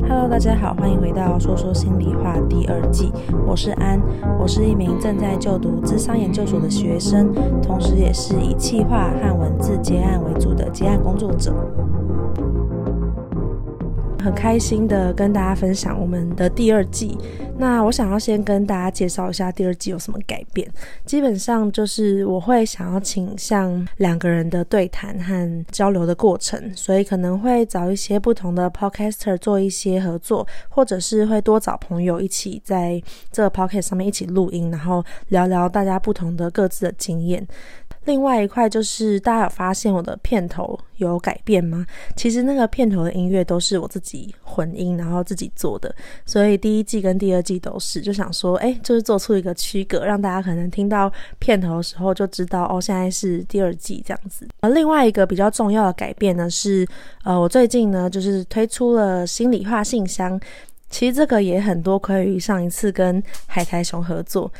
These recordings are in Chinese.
Hello，大家好，欢迎回到说说心里话第二季。我是安，我是一名正在就读智商研究所的学生，同时也是以企划和文字结案为主的结案工作者。很开心的跟大家分享我们的第二季。那我想要先跟大家介绍一下第二季有什么改变。基本上就是我会想要倾向两个人的对谈和交流的过程，所以可能会找一些不同的 podcaster 做一些合作，或者是会多找朋友一起在这个 podcast 上面一起录音，然后聊聊大家不同的各自的经验。另外一块就是大家有发现我的片头有改变吗？其实那个片头的音乐都是我自己混音，然后自己做的，所以第一季跟第二季都是就想说，哎，就是做出一个区隔，让大家可能听到片头的时候就知道哦，现在是第二季这样子。而另外一个比较重要的改变呢是，呃，我最近呢就是推出了心里话信箱，其实这个也很多亏于上一次跟海苔熊合作。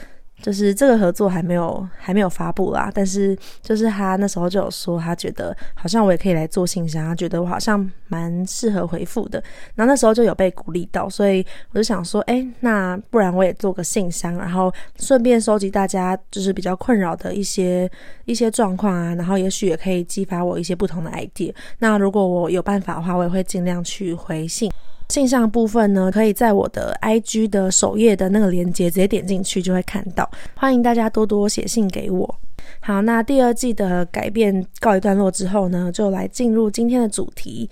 就是这个合作还没有还没有发布啦，但是就是他那时候就有说，他觉得好像我也可以来做信箱，他觉得我好像蛮适合回复的。然后那时候就有被鼓励到，所以我就想说，哎，那不然我也做个信箱，然后顺便收集大家就是比较困扰的一些一些状况啊，然后也许也可以激发我一些不同的 idea。那如果我有办法的话，我也会尽量去回信。信上部分呢，可以在我的 IG 的首页的那个链接直接点进去就会看到。欢迎大家多多写信给我。好，那第二季的改变告一段落之后呢，就来进入今天的主题。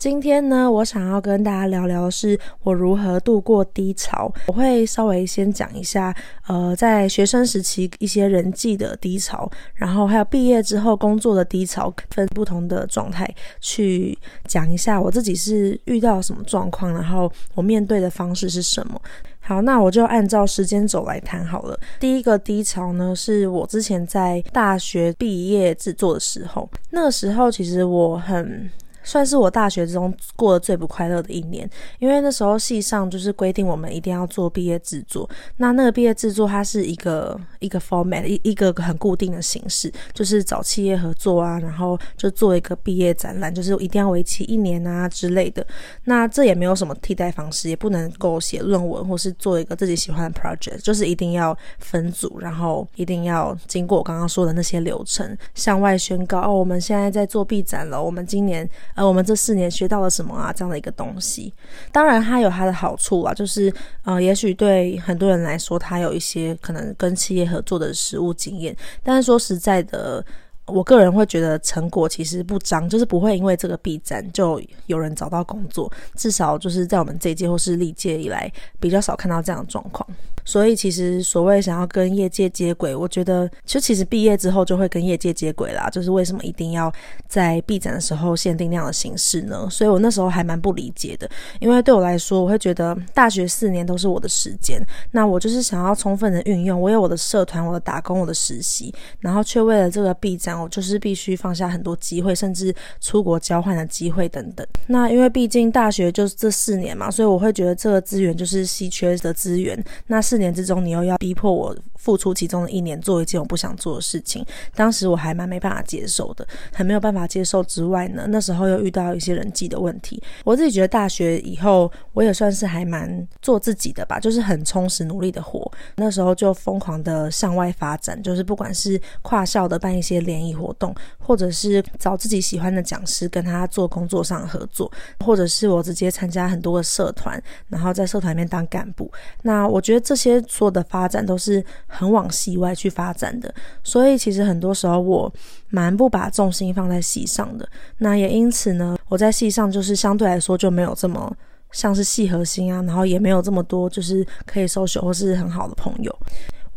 今天呢，我想要跟大家聊聊的是我如何度过低潮。我会稍微先讲一下，呃，在学生时期一些人际的低潮，然后还有毕业之后工作的低潮，分不同的状态去讲一下我自己是遇到什么状况，然后我面对的方式是什么。好，那我就按照时间轴来谈好了。第一个低潮呢，是我之前在大学毕业制作的时候，那个时候其实我很。算是我大学之中过得最不快乐的一年，因为那时候系上就是规定我们一定要做毕业制作。那那个毕业制作它是一个一个 format，一一个很固定的形式，就是找企业合作啊，然后就做一个毕业展览，就是一定要为期一年啊之类的。那这也没有什么替代方式，也不能够写论文或是做一个自己喜欢的 project，就是一定要分组，然后一定要经过我刚刚说的那些流程，向外宣告哦，我们现在在做毕展了，我们今年。呃，我们这四年学到了什么啊？这样的一个东西，当然它有它的好处啊，就是呃，也许对很多人来说，它有一些可能跟企业合作的实务经验，但是说实在的。我个人会觉得成果其实不彰，就是不会因为这个毕展就有人找到工作，至少就是在我们这一届或是历届以来比较少看到这样的状况。所以其实所谓想要跟业界接轨，我觉得就其实毕业之后就会跟业界接轨啦。就是为什么一定要在闭展的时候限定那样的形式呢？所以我那时候还蛮不理解的，因为对我来说，我会觉得大学四年都是我的时间，那我就是想要充分的运用，我有我的社团、我的打工、我的实习，然后却为了这个毕展。我就是必须放下很多机会，甚至出国交换的机会等等。那因为毕竟大学就是这四年嘛，所以我会觉得这个资源就是稀缺的资源。那四年之中，你又要逼迫我付出其中的一年做一件我不想做的事情，当时我还蛮没办法接受的，很没有办法接受之外呢，那时候又遇到一些人际的问题。我自己觉得大学以后我也算是还蛮做自己的吧，就是很充实努力的活。那时候就疯狂的向外发展，就是不管是跨校的办一些联谊。活动，或者是找自己喜欢的讲师跟他做工作上合作，或者是我直接参加很多个社团，然后在社团里面当干部。那我觉得这些所有的发展都是很往戏外去发展的，所以其实很多时候我蛮不把重心放在戏上的。那也因此呢，我在戏上就是相对来说就没有这么像是戏核心啊，然后也没有这么多就是可以收手或是很好的朋友。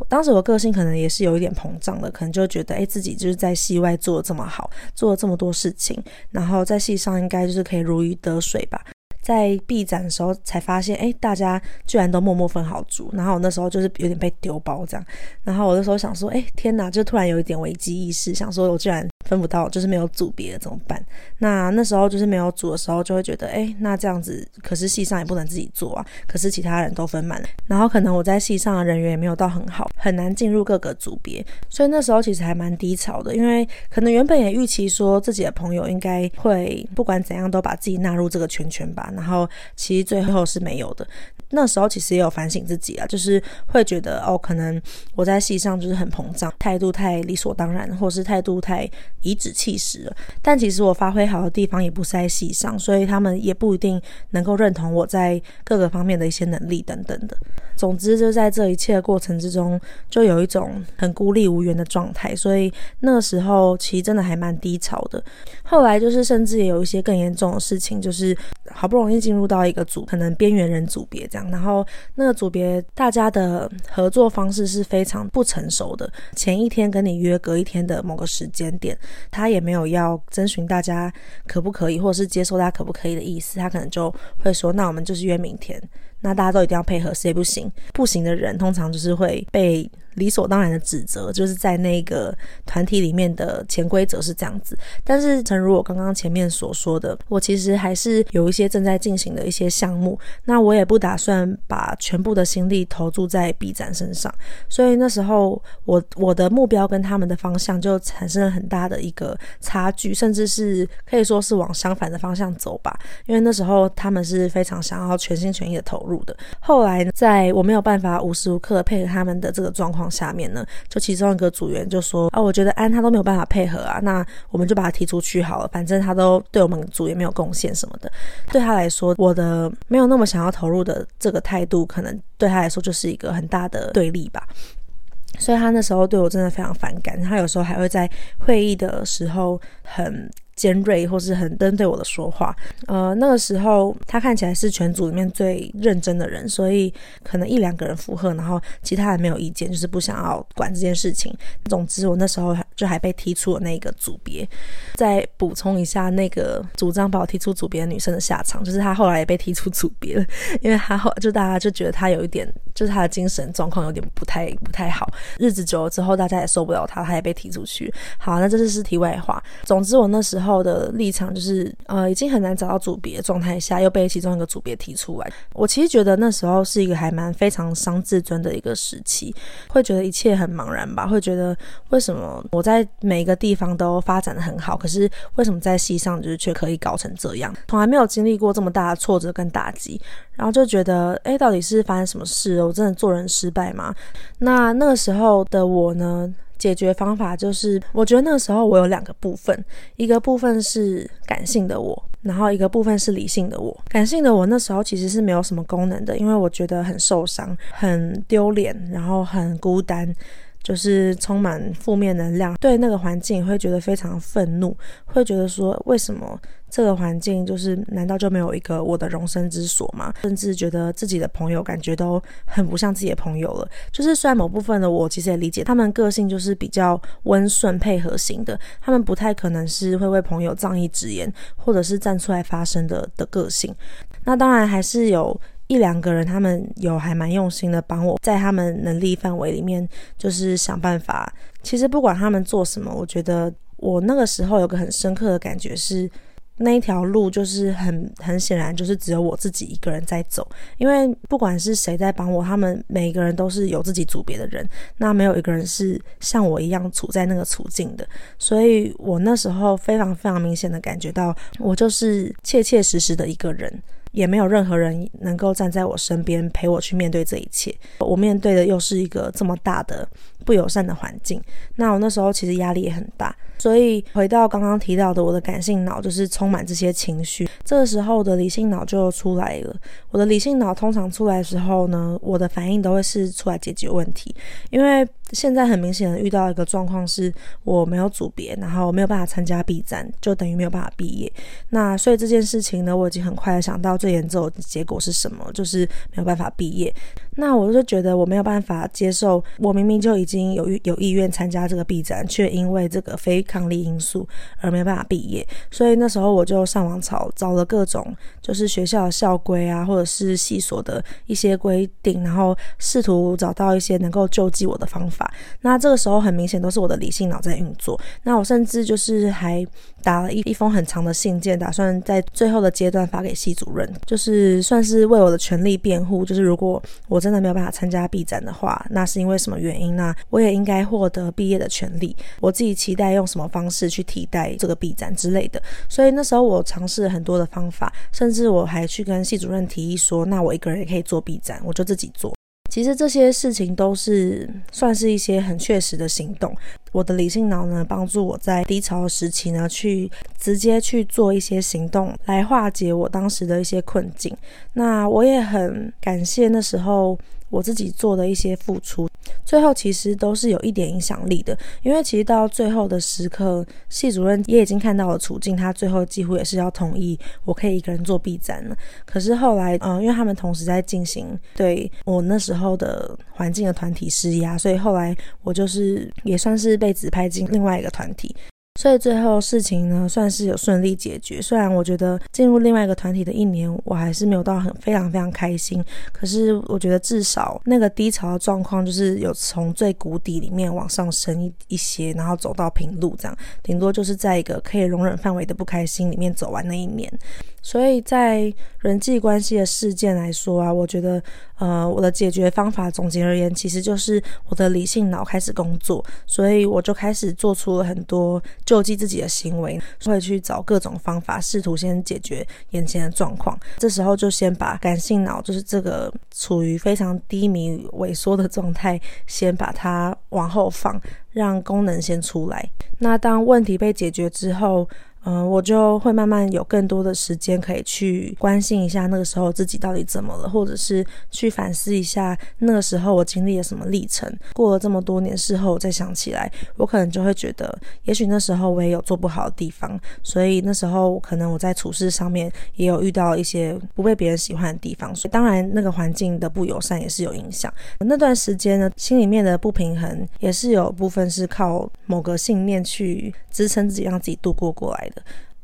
当时我个性可能也是有一点膨胀的，可能就觉得，诶，自己就是在戏外做得这么好，做了这么多事情，然后在戏上应该就是可以如鱼得水吧。在闭展的时候才发现，诶，大家居然都默默分好组，然后我那时候就是有点被丢包这样。然后我那时候想说，诶，天哪，就突然有一点危机意识，想说我居然分不到，就是没有组别怎么办？那那时候就是没有组的时候，就会觉得，哎，那这样子，可是系上也不能自己做啊。可是其他人都分满了，然后可能我在系上的人缘也没有到很好，很难进入各个组别。所以那时候其实还蛮低潮的，因为可能原本也预期说自己的朋友应该会不管怎样都把自己纳入这个圈圈吧，然后其实最后是没有的。那时候其实也有反省自己啊，就是会觉得哦，可能我在系上就是很膨胀，态度太理所当然，或是态度太颐指气使了。但其实我发挥好的地方也不是在戏上，所以他们也不一定能够认同我在各个方面的一些能力等等的。总之，就在这一切的过程之中，就有一种很孤立无援的状态。所以那时候其实真的还蛮低潮的。后来就是甚至也有一些更严重的事情，就是好不容易进入到一个组，可能边缘人组别这样。然后那个组别大家的合作方式是非常不成熟的，前一天跟你约隔一天的某个时间点，他也没有要征询大家可不可以，或者是接受大家可不可以的意思，他可能就会说，那我们就是约明天，那大家都一定要配合，谁不行？不行的人通常就是会被。理所当然的指责，就是在那个团体里面的潜规则是这样子。但是，诚如我刚刚前面所说的，我其实还是有一些正在进行的一些项目。那我也不打算把全部的心力投注在 B 展身上。所以那时候，我我的目标跟他们的方向就产生了很大的一个差距，甚至是可以说是往相反的方向走吧。因为那时候他们是非常想要全心全意的投入的。后来，在我没有办法无时无刻配合他们的这个状况。下面呢，就其中一个组员就说啊，我觉得安他都没有办法配合啊，那我们就把他踢出去好了，反正他都对我们组也没有贡献什么的。对他来说，我的没有那么想要投入的这个态度，可能对他来说就是一个很大的对立吧。所以他那时候对我真的非常反感，他有时候还会在会议的时候很。尖锐或是很针对我的说话，呃，那个时候他看起来是全组里面最认真的人，所以可能一两个人附和，然后其他人没有意见，就是不想要管这件事情。总之，我那时候就还被踢出了那个组别。再补充一下，那个主张把我踢出组别的女生的下场，就是她后来也被踢出组别了，因为她后就大家就觉得她有一点，就是她的精神状况有点不太不太好。日子久了之后，大家也受不了她，她也被踢出去。好，那这是是题外话。总之，我那时候。的立场就是，呃，已经很难找到组别状态下，又被其中一个组别提出来。我其实觉得那时候是一个还蛮非常伤自尊的一个时期，会觉得一切很茫然吧，会觉得为什么我在每一个地方都发展得很好，可是为什么在戏上就是却可以搞成这样？从来没有经历过这么大的挫折跟打击，然后就觉得，哎，到底是发生什么事？我真的做人失败吗？那那个时候的我呢？解决方法就是，我觉得那时候我有两个部分，一个部分是感性的我，然后一个部分是理性的我。感性的我那时候其实是没有什么功能的，因为我觉得很受伤、很丢脸，然后很孤单。就是充满负面能量，对那个环境会觉得非常愤怒，会觉得说，为什么这个环境就是难道就没有一个我的容身之所吗？甚至觉得自己的朋友感觉都很不像自己的朋友了。就是虽然某部分的我其实也理解他们个性就是比较温顺配合型的，他们不太可能是会为朋友仗义直言或者是站出来发声的的个性。那当然还是有。一两个人，他们有还蛮用心的帮我，在他们能力范围里面，就是想办法。其实不管他们做什么，我觉得我那个时候有个很深刻的感觉是，那一条路就是很很显然就是只有我自己一个人在走。因为不管是谁在帮我，他们每一个人都是有自己组别的人，那没有一个人是像我一样处在那个处境的。所以我那时候非常非常明显的感觉到，我就是切切实实的一个人。也没有任何人能够站在我身边陪我去面对这一切。我面对的又是一个这么大的不友善的环境，那我那时候其实压力也很大。所以回到刚刚提到的，我的感性脑就是充满这些情绪，这个时候的理性脑就出来了。我的理性脑通常出来的时候呢，我的反应都会是出来解决问题，因为现在很明显的遇到一个状况是，我没有组别，然后没有办法参加 B 展，就等于没有办法毕业。那所以这件事情呢，我已经很快的想到最严重的结果是什么，就是没有办法毕业。那我就觉得我没有办法接受，我明明就已经有有意愿参加这个 B 展，却因为这个非抗力因素而没办法毕业。所以那时候我就上网找找了各种，就是学校的校规啊，或者是系所的一些规定，然后试图找到一些能够救济我的方法。那这个时候很明显都是我的理性脑在运作。那我甚至就是还打了一一封很长的信件，打算在最后的阶段发给系主任，就是算是为我的权利辩护。就是如果我真的没有办法参加毕展的话，那是因为什么原因？那我也应该获得毕业的权利。我自己期待用什么方式去替代这个毕展之类的。所以那时候我尝试了很多的方法，甚至我还去跟系主任提议说，那我一个人也可以做毕展，我就自己做。其实这些事情都是算是一些很确实的行动。我的理性脑呢，帮助我在低潮时期呢，去直接去做一些行动，来化解我当时的一些困境。那我也很感谢那时候我自己做的一些付出。最后其实都是有一点影响力的，因为其实到最后的时刻，系主任也已经看到了处境，他最后几乎也是要同意我可以一个人做 B 展了。可是后来，嗯，因为他们同时在进行对我那时候的环境的团体施压，所以后来我就是也算是被指派进另外一个团体。所以最后事情呢，算是有顺利解决。虽然我觉得进入另外一个团体的一年，我还是没有到很非常非常开心。可是我觉得至少那个低潮的状况，就是有从最谷底里面往上升一一些，然后走到平路这样。顶多就是在一个可以容忍范围的不开心里面走完那一年。所以在人际关系的事件来说啊，我觉得，呃，我的解决方法总结而言，其实就是我的理性脑开始工作，所以我就开始做出了很多救济自己的行为，会去找各种方法，试图先解决眼前的状况。这时候就先把感性脑，就是这个处于非常低迷萎缩的状态，先把它往后放，让功能先出来。那当问题被解决之后，嗯、我就会慢慢有更多的时间可以去关心一下那个时候自己到底怎么了，或者是去反思一下那个时候我经历了什么历程。过了这么多年，事后再想起来，我可能就会觉得，也许那时候我也有做不好的地方，所以那时候可能我在处事上面也有遇到一些不被别人喜欢的地方。所以当然，那个环境的不友善也是有影响。那段时间呢，心里面的不平衡也是有部分是靠某个信念去支撑自己，让自己度过过来。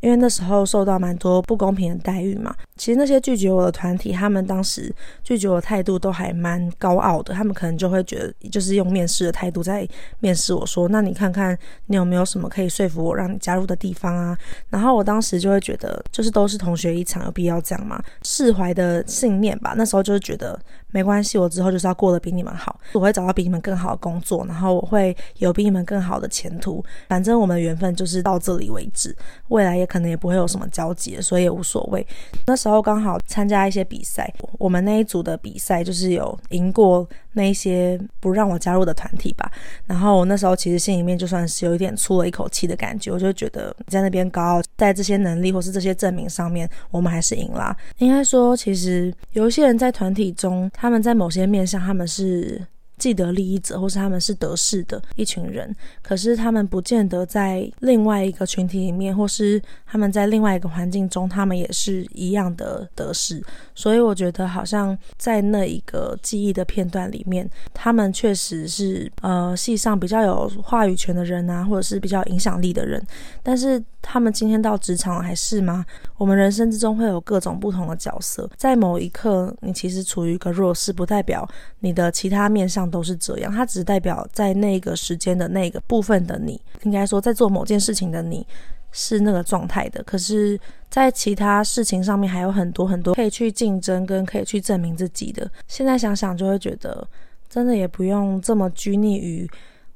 因为那时候受到蛮多不公平的待遇嘛。其实那些拒绝我的团体，他们当时拒绝我的态度都还蛮高傲的。他们可能就会觉得，就是用面试的态度在面试我说：“那你看看你有没有什么可以说服我让你加入的地方啊？”然后我当时就会觉得，就是都是同学一场，有必要这样吗？释怀的信念吧。那时候就是觉得没关系，我之后就是要过得比你们好，我会找到比你们更好的工作，然后我会有比你们更好的前途。反正我们的缘分就是到这里为止，未来也可能也不会有什么交集，所以也无所谓。那时候。刚好参加一些比赛，我们那一组的比赛就是有赢过那一些不让我加入的团体吧。然后我那时候其实心里面就算是有一点出了一口气的感觉，我就觉得在那边高傲，在这些能力或是这些证明上面，我们还是赢啦。应该说，其实有一些人在团体中，他们在某些面向他们是。既得利益者，或是他们是得势的一群人，可是他们不见得在另外一个群体里面，或是他们在另外一个环境中，他们也是一样的得势。所以我觉得，好像在那一个记忆的片段里面，他们确实是呃系上比较有话语权的人啊，或者是比较影响力的人。但是他们今天到职场还是吗？我们人生之中会有各种不同的角色，在某一刻，你其实处于一个弱势，不代表你的其他面向都是这样。它只代表在那个时间的那个部分的你，应该说在做某件事情的你是那个状态的。可是，在其他事情上面还有很多很多可以去竞争跟可以去证明自己的。现在想想就会觉得，真的也不用这么拘泥于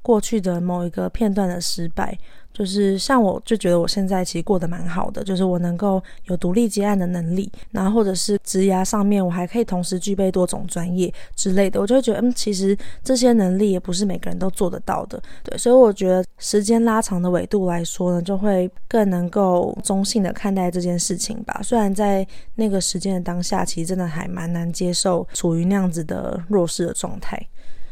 过去的某一个片段的失败。就是像我，就觉得我现在其实过得蛮好的，就是我能够有独立接案的能力，然后或者是职涯上面，我还可以同时具备多种专业之类的，我就会觉得，嗯，其实这些能力也不是每个人都做得到的，对，所以我觉得时间拉长的维度来说呢，就会更能够中性的看待这件事情吧。虽然在那个时间的当下，其实真的还蛮难接受处于那样子的弱势的状态。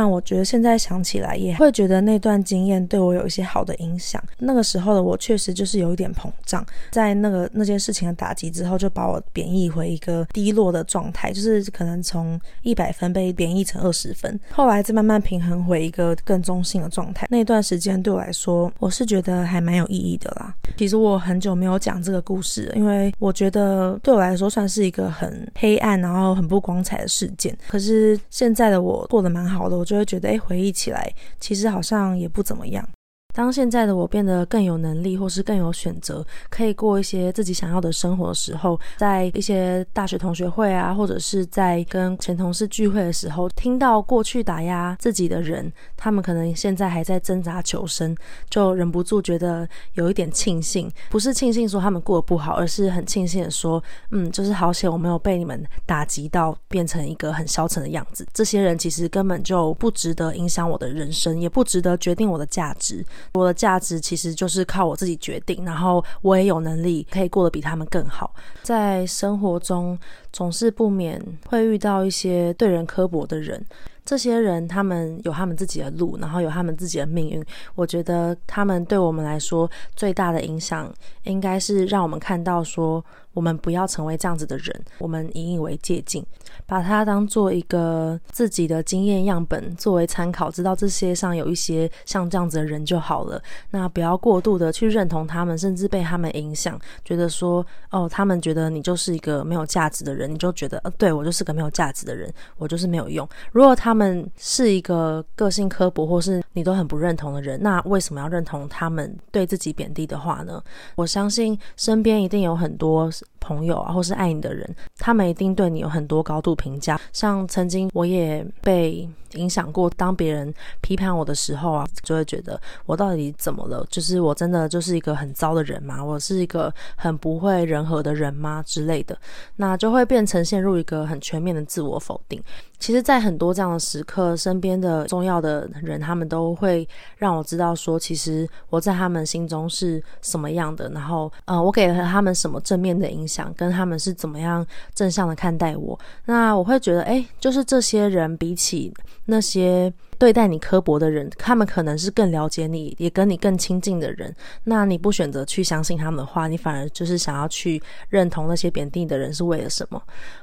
但我觉得现在想起来也会觉得那段经验对我有一些好的影响。那个时候的我确实就是有一点膨胀，在那个那件事情的打击之后，就把我贬抑回一个低落的状态，就是可能从一百分被贬抑成二十分，后来再慢慢平衡回一个更中性的状态。那段时间对我来说，我是觉得还蛮有意义的啦。其实我很久没有讲这个故事，因为我觉得对我来说算是一个很黑暗，然后很不光彩的事件。可是现在的我过得蛮好的，我。就会觉得，哎，回忆起来，其实好像也不怎么样。当现在的我变得更有能力，或是更有选择，可以过一些自己想要的生活的时候，在一些大学同学会啊，或者是在跟前同事聚会的时候，听到过去打压自己的人，他们可能现在还在挣扎求生，就忍不住觉得有一点庆幸，不是庆幸说他们过得不好，而是很庆幸的说，嗯，就是好险我没有被你们打击到变成一个很消沉的样子。这些人其实根本就不值得影响我的人生，也不值得决定我的价值。我的价值其实就是靠我自己决定，然后我也有能力可以过得比他们更好。在生活中总是不免会遇到一些对人刻薄的人，这些人他们有他们自己的路，然后有他们自己的命运。我觉得他们对我们来说最大的影响，应该是让我们看到说，我们不要成为这样子的人，我们引以为借鉴，把它当做一个自己的经验样本作为参考，知道这世界上有一些像这样子的人就好了。那不要过度的去认同他们，甚至被他们影响，觉得说哦，他们觉得你就是一个没有价值的人，你就觉得呃，对，我就是个没有价值的人，我就是没有用。如果他们是一个个性刻薄或是你都很不认同的人，那为什么要认同他们对自己贬低的话呢？我相信身边一定有很多。朋友啊，或是爱你的人，他们一定对你有很多高度评价。像曾经我也被影响过，当别人批判我的时候啊，就会觉得我到底怎么了？就是我真的就是一个很糟的人吗？我是一个很不会人和的人吗？之类的，那就会变成陷入一个很全面的自我否定。其实，在很多这样的时刻，身边的重要的人，他们都会让我知道说，其实我在他们心中是什么样的，然后，呃，我给了他们什么正面的影响，跟他们是怎么样正向的看待我。那我会觉得，哎，就是这些人比起那些对待你刻薄的人，他们可能是更了解你，也跟你更亲近的人。那你不选择去相信他们的话，你反而就是想要去认同那些贬低的人是为了什么？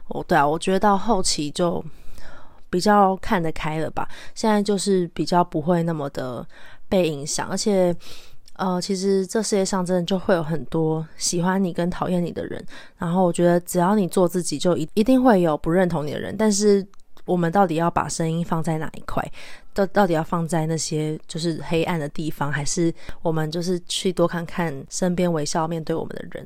哦，对啊，我觉得到后期就。比较看得开了吧，现在就是比较不会那么的被影响，而且，呃，其实这世界上真的就会有很多喜欢你跟讨厌你的人，然后我觉得只要你做自己，就一一定会有不认同你的人，但是我们到底要把声音放在哪一块？到到底要放在那些就是黑暗的地方，还是我们就是去多看看身边微笑面对我们的人？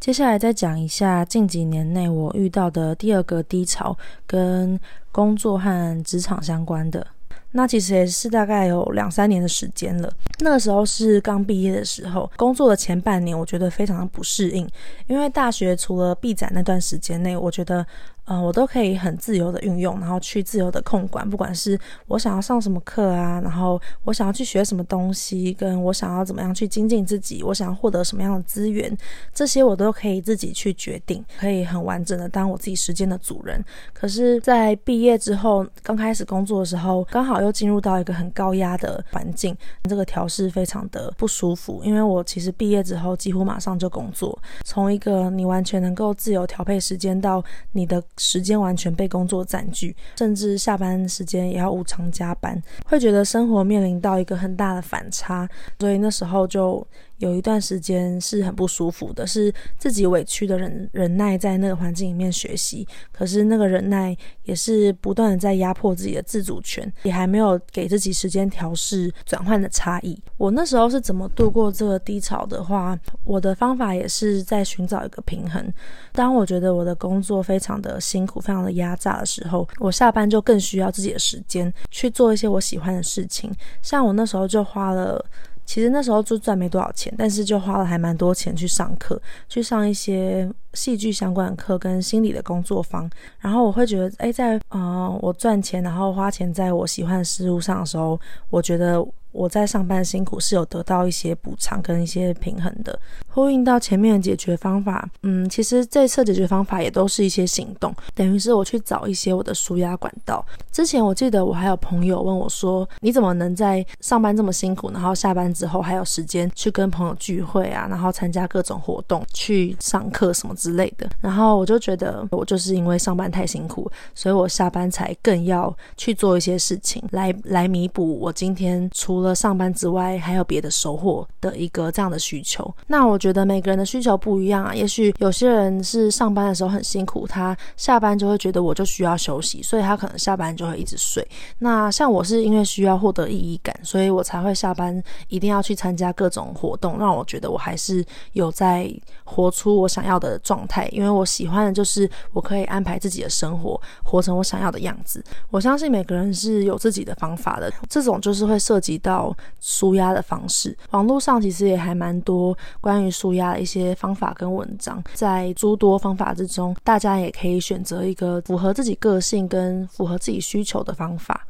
接下来再讲一下近几年内我遇到的第二个低潮，跟工作和职场相关的。那其实也是大概有两三年的时间了。那个时候是刚毕业的时候，工作的前半年，我觉得非常的不适应，因为大学除了毕展那段时间内，我觉得。嗯，我都可以很自由的运用，然后去自由的控管，不管是我想要上什么课啊，然后我想要去学什么东西，跟我想要怎么样去精进自己，我想要获得什么样的资源，这些我都可以自己去决定，可以很完整的当我自己时间的主人。可是，在毕业之后，刚开始工作的时候，刚好又进入到一个很高压的环境，这个调适非常的不舒服。因为我其实毕业之后几乎马上就工作，从一个你完全能够自由调配时间到你的。时间完全被工作占据，甚至下班时间也要无偿加班，会觉得生活面临到一个很大的反差，所以那时候就。有一段时间是很不舒服的，是自己委屈的忍忍耐，在那个环境里面学习。可是那个忍耐也是不断的在压迫自己的自主权，也还没有给自己时间调试转换的差异。我那时候是怎么度过这个低潮的话，我的方法也是在寻找一个平衡。当我觉得我的工作非常的辛苦，非常的压榨的时候，我下班就更需要自己的时间去做一些我喜欢的事情。像我那时候就花了。其实那时候就赚没多少钱，但是就花了还蛮多钱去上课，去上一些戏剧相关的课跟心理的工作坊。然后我会觉得，哎，在呃我赚钱，然后花钱在我喜欢的事物上的时候，我觉得。我在上班辛苦是有得到一些补偿跟一些平衡的，呼应到前面的解决方法，嗯，其实这次解决方法也都是一些行动，等于是我去找一些我的舒压管道。之前我记得我还有朋友问我说，你怎么能在上班这么辛苦，然后下班之后还有时间去跟朋友聚会啊，然后参加各种活动、去上课什么之之类的。然后我就觉得，我就是因为上班太辛苦，所以我下班才更要去做一些事情，来来弥补我今天除了上班之外还有别的收获的一个这样的需求。那我觉得每个人的需求不一样啊，也许有些人是上班的时候很辛苦，他下班就会觉得我就需要休息，所以他可能下班就会一直睡。那像我是因为需要获得意义感，所以我才会下班一定要去参加各种活动，让我觉得我还是有在活出我想要的状态。因为我喜欢的就是我可以安排自己的生活，活成我想要的样子。我相信每个人是有自己的方法的，这种就是会涉及到舒压的方式。网络上其实也还蛮多关于舒压的一些方法跟文章，在诸多方法之中，大家也可以选择一个符合自己个性跟符合自己需求的方法。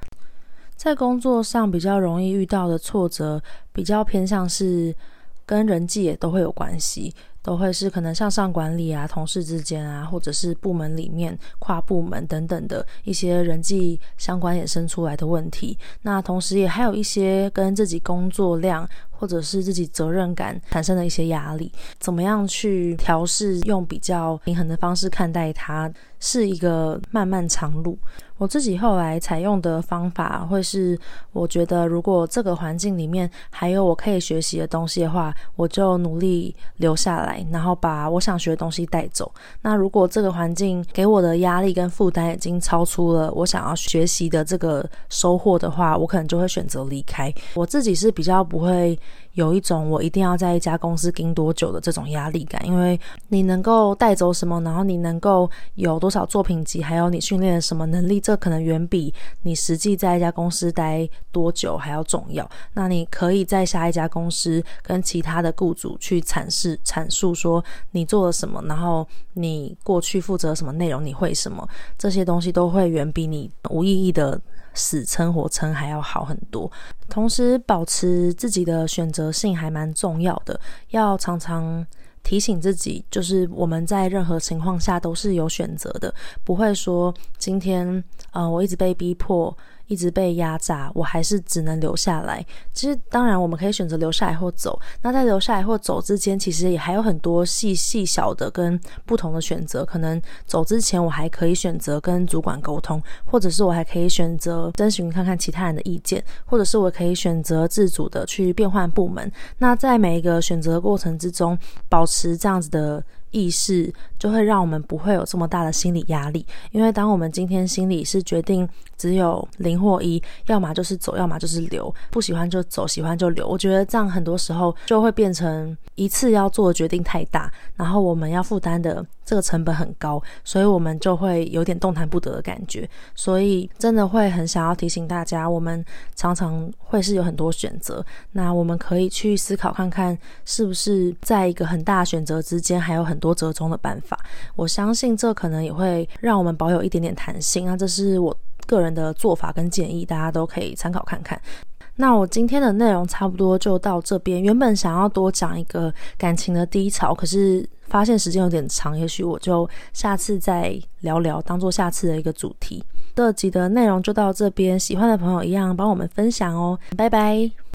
在工作上比较容易遇到的挫折，比较偏向是跟人际也都会有关系，都会是可能向上管理啊、同事之间啊，或者是部门里面跨部门等等的一些人际相关衍生出来的问题。那同时也还有一些跟自己工作量或者是自己责任感产生的一些压力，怎么样去调试，用比较平衡的方式看待它，是一个漫漫长路。我自己后来采用的方法会是，我觉得如果这个环境里面还有我可以学习的东西的话，我就努力留下来，然后把我想学的东西带走。那如果这个环境给我的压力跟负担已经超出了我想要学习的这个收获的话，我可能就会选择离开。我自己是比较不会有一种我一定要在一家公司盯多久的这种压力感，因为你能够带走什么，然后你能够有多少作品集，还有你训练了什么能力，这可能远比你实际在一家公司待多久还要重要。那你可以在下一家公司跟其他的雇主去阐释、阐述说你做了什么，然后你过去负责什么内容，你会什么，这些东西都会远比你无意义的。死撑活撑还要好很多，同时保持自己的选择性还蛮重要的，要常常提醒自己，就是我们在任何情况下都是有选择的，不会说今天，呃，我一直被逼迫。一直被压榨，我还是只能留下来。其实，当然我们可以选择留下来或走。那在留下来或走之间，其实也还有很多细细小的跟不同的选择。可能走之前，我还可以选择跟主管沟通，或者是我还可以选择征询看看其他人的意见，或者是我可以选择自主的去变换部门。那在每一个选择过程之中，保持这样子的意识，就会让我们不会有这么大的心理压力。因为当我们今天心里是决定。只有零或一，要么就是走，要么就是留。不喜欢就走，喜欢就留。我觉得这样很多时候就会变成一次要做的决定太大，然后我们要负担的这个成本很高，所以我们就会有点动弹不得的感觉。所以真的会很想要提醒大家，我们常常会是有很多选择，那我们可以去思考看看，是不是在一个很大选择之间还有很多折中的办法法。我相信这可能也会让我们保有一点点弹性。那这是我。个人的做法跟建议，大家都可以参考看看。那我今天的内容差不多就到这边。原本想要多讲一个感情的低潮，可是发现时间有点长，也许我就下次再聊聊，当做下次的一个主题。这集的内容就到这边，喜欢的朋友一样帮我们分享哦，拜拜。